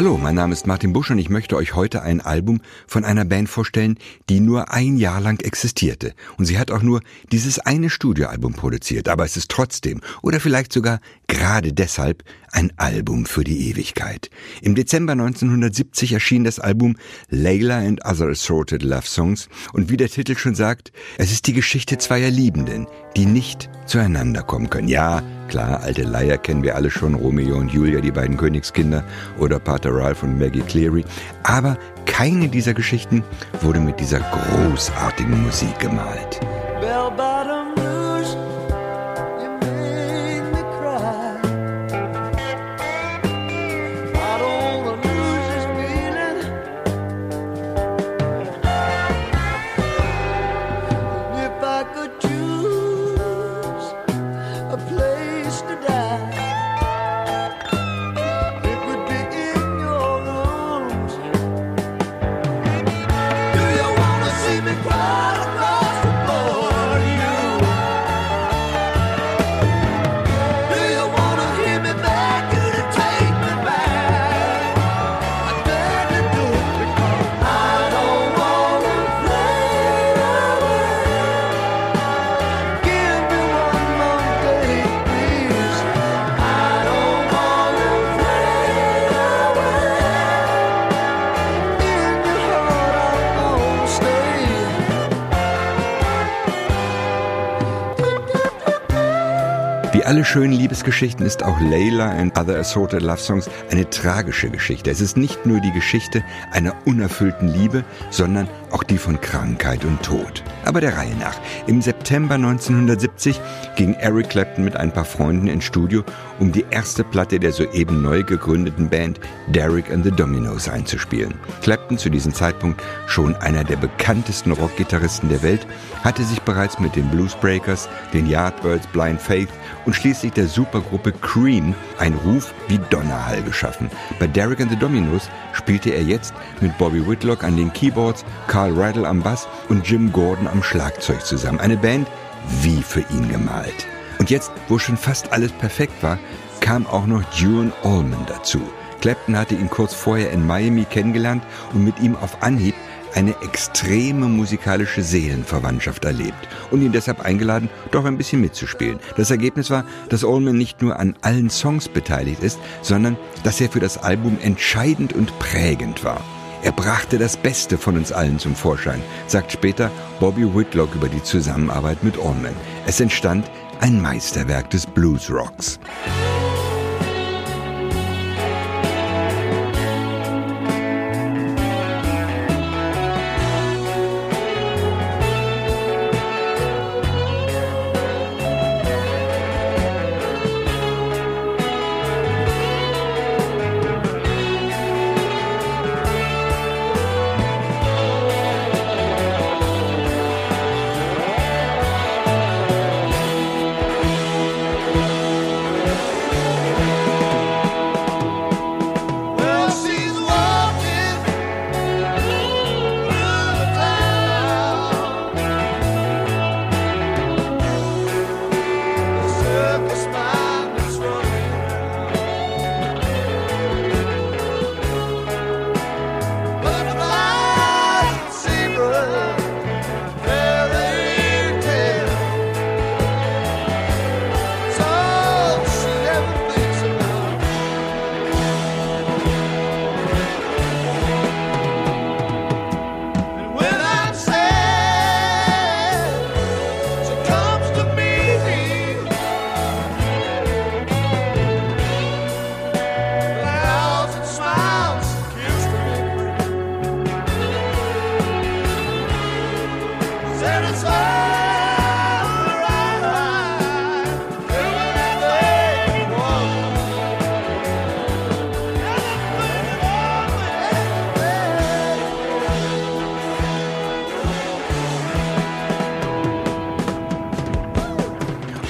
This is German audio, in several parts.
Hallo, mein Name ist Martin Busch und ich möchte euch heute ein Album von einer Band vorstellen, die nur ein Jahr lang existierte. Und sie hat auch nur dieses eine Studioalbum produziert, aber es ist trotzdem oder vielleicht sogar gerade deshalb ein Album für die Ewigkeit. Im Dezember 1970 erschien das Album Layla and Other Assorted Love Songs und wie der Titel schon sagt, es ist die Geschichte zweier Liebenden, die nicht zueinander kommen können. Ja, Klar, alte Leier kennen wir alle schon, Romeo und Julia, die beiden Königskinder oder Pater Ralph und Maggie Cleary. Aber keine dieser Geschichten wurde mit dieser großartigen Musik gemalt. Bell Wie alle schönen Liebesgeschichten ist auch Layla and Other Assorted Love Songs eine tragische Geschichte. Es ist nicht nur die Geschichte einer unerfüllten Liebe, sondern auch die von Krankheit und Tod. Aber der Reihe nach. Im September 1970 ging Eric Clapton mit ein paar Freunden ins Studio, um die erste Platte der soeben neu gegründeten Band Derek and the Dominoes einzuspielen. Clapton, zu diesem Zeitpunkt schon einer der bekanntesten Rockgitarristen der Welt, hatte sich bereits mit den Bluesbreakers, den Yardbirds, Blind Faith und schließlich der Supergruppe Cream einen Ruf wie Donnerhall geschaffen. Bei Derek and the Dominoes spielte er jetzt mit Bobby Whitlock an den Keyboards, Carl Riddle am Bass und Jim Gordon am Schlagzeug zusammen. Eine Band wie für ihn gemalt. Und jetzt, wo schon fast alles perfekt war, kam auch noch Duane Allman dazu. Clapton hatte ihn kurz vorher in Miami kennengelernt und mit ihm auf Anhieb eine extreme musikalische Seelenverwandtschaft erlebt und ihn deshalb eingeladen, doch ein bisschen mitzuspielen. Das Ergebnis war, dass Allman nicht nur an allen Songs beteiligt ist, sondern dass er für das Album entscheidend und prägend war. Er brachte das Beste von uns allen zum Vorschein, sagt später Bobby Whitlock über die Zusammenarbeit mit Allman. Es entstand ein Meisterwerk des Bluesrocks.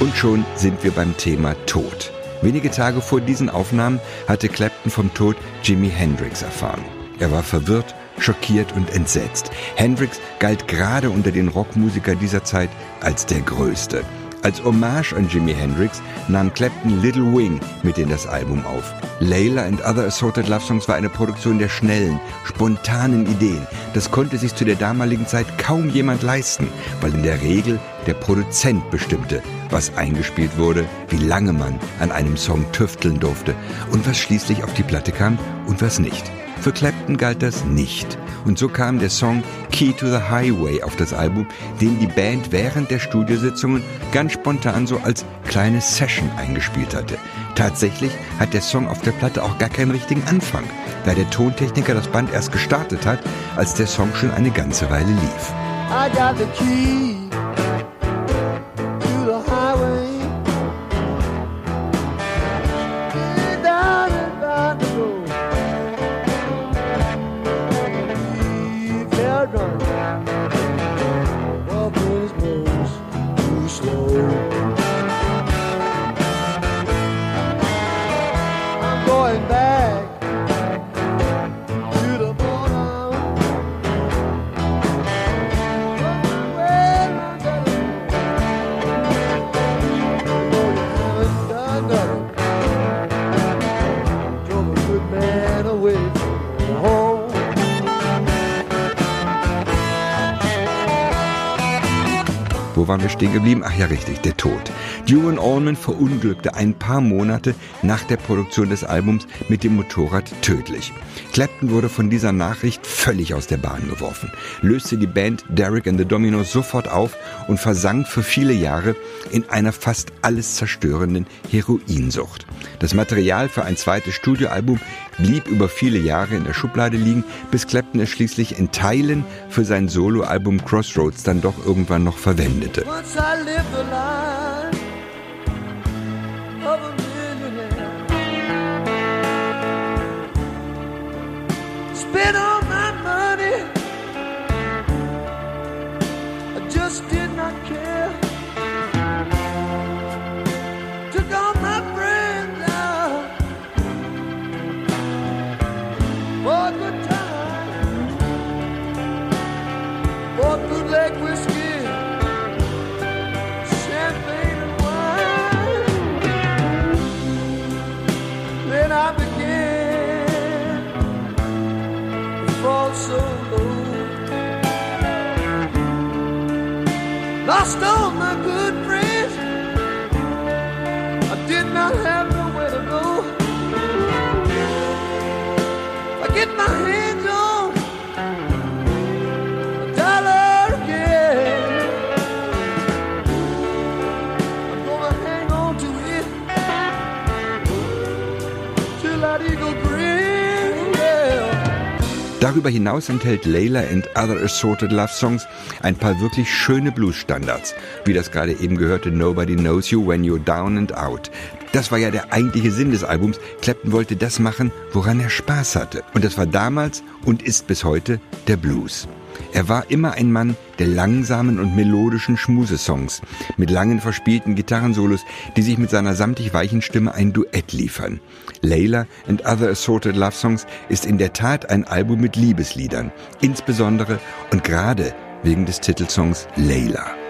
Und schon sind wir beim Thema Tod. Wenige Tage vor diesen Aufnahmen hatte Clapton vom Tod Jimi Hendrix erfahren. Er war verwirrt, schockiert und entsetzt. Hendrix galt gerade unter den Rockmusikern dieser Zeit als der Größte. Als Hommage an Jimi Hendrix nahm Clapton Little Wing mit in das Album auf. Layla and Other Assorted Love Songs war eine Produktion der schnellen, spontanen Ideen. Das konnte sich zu der damaligen Zeit kaum jemand leisten, weil in der Regel der Produzent bestimmte, was eingespielt wurde, wie lange man an einem Song tüfteln durfte und was schließlich auf die Platte kam und was nicht. Für Clapton galt das nicht. Und so kam der Song Key to the Highway auf das Album, den die Band während der Studiositzungen ganz spontan so als kleine Session eingespielt hatte. Tatsächlich hat der Song auf der Platte auch gar keinen richtigen Anfang, da der Tontechniker das Band erst gestartet hat, als der Song schon eine ganze Weile lief. Waren wir stehen geblieben? Ach ja, richtig, der Tod. Duran Allman verunglückte ein paar Monate nach der Produktion des Albums mit dem Motorrad tödlich. Clapton wurde von dieser Nachricht völlig aus der Bahn geworfen, löste die Band Derek and the Dominos sofort auf und versank für viele Jahre in einer fast alles zerstörenden Heroinsucht. Das Material für ein zweites Studioalbum blieb über viele Jahre in der Schublade liegen, bis Clapton es schließlich in Teilen für sein Soloalbum Crossroads dann doch irgendwann noch verwendete. Spent all my money, I just did not care. Took all my friends out. Friends. I did not have nowhere to go. I get my hands Darüber hinaus enthält Layla and Other Assorted Love Songs ein paar wirklich schöne Blues-Standards, wie das gerade eben gehörte Nobody Knows You When You're Down and Out. Das war ja der eigentliche Sinn des Albums. Clapton wollte das machen, woran er Spaß hatte. Und das war damals und ist bis heute der Blues. Er war immer ein Mann der langsamen und melodischen Schmusesongs, mit langen verspielten Gitarrensolos, die sich mit seiner samtig weichen Stimme ein Duett liefern. Layla and Other Assorted Love Songs ist in der Tat ein Album mit Liebesliedern, insbesondere und gerade wegen des Titelsongs Layla.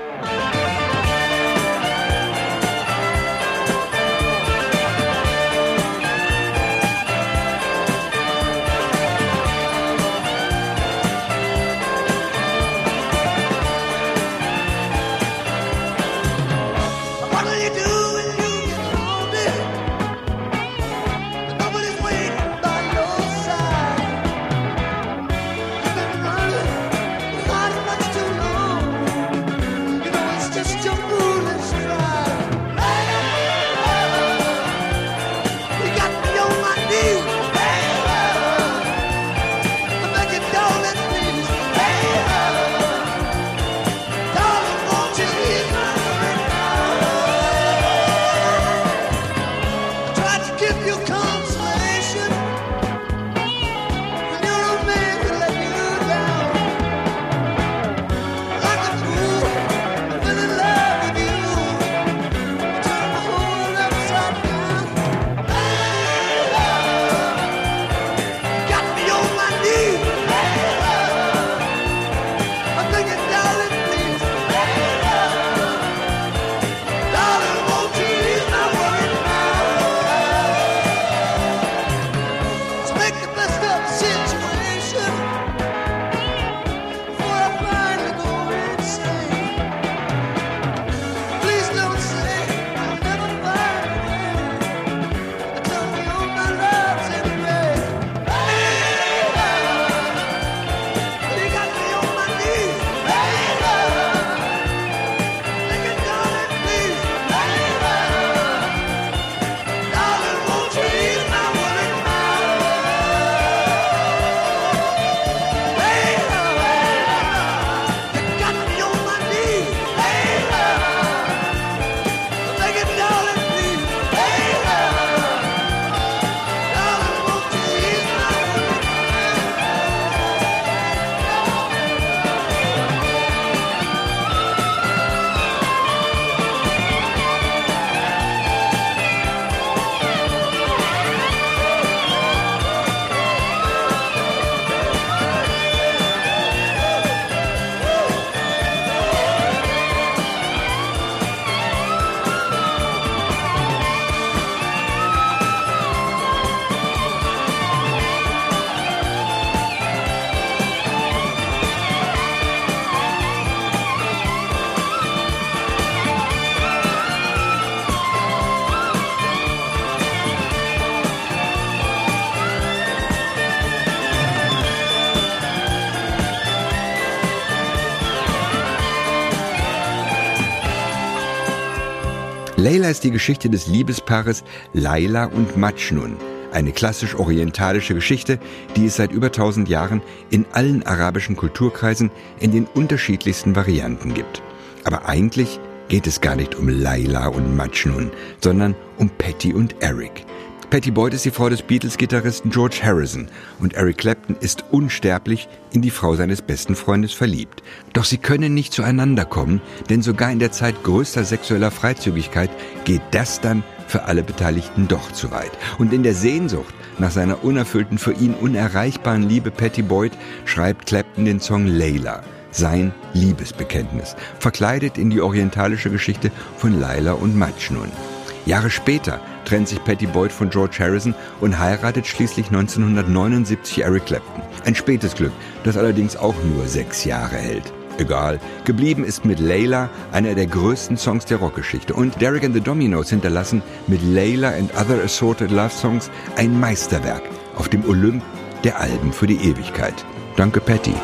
Layla ist die Geschichte des Liebespaares Laila und Majnun, eine klassisch orientalische Geschichte, die es seit über 1000 Jahren in allen arabischen Kulturkreisen in den unterschiedlichsten Varianten gibt. Aber eigentlich geht es gar nicht um Laila und Majnun, sondern um Patty und Eric. Patty Boyd ist die Frau des Beatles-Gitarristen George Harrison und Eric Clapton ist unsterblich in die Frau seines besten Freundes verliebt. Doch sie können nicht zueinander kommen, denn sogar in der Zeit größter sexueller Freizügigkeit geht das dann für alle Beteiligten doch zu weit. Und in der Sehnsucht nach seiner unerfüllten, für ihn unerreichbaren Liebe Patty Boyd schreibt Clapton den Song Layla sein Liebesbekenntnis, verkleidet in die orientalische Geschichte von Laila und Majnun. Jahre später trennt sich Patty Boyd von George Harrison und heiratet schließlich 1979 Eric Clapton. Ein spätes Glück, das allerdings auch nur sechs Jahre hält. Egal. Geblieben ist mit Layla einer der größten Songs der Rockgeschichte. Und Derek and the Dominos hinterlassen mit Layla and Other Assorted Love Songs ein Meisterwerk auf dem Olymp der Alben für die Ewigkeit. Danke, Patty.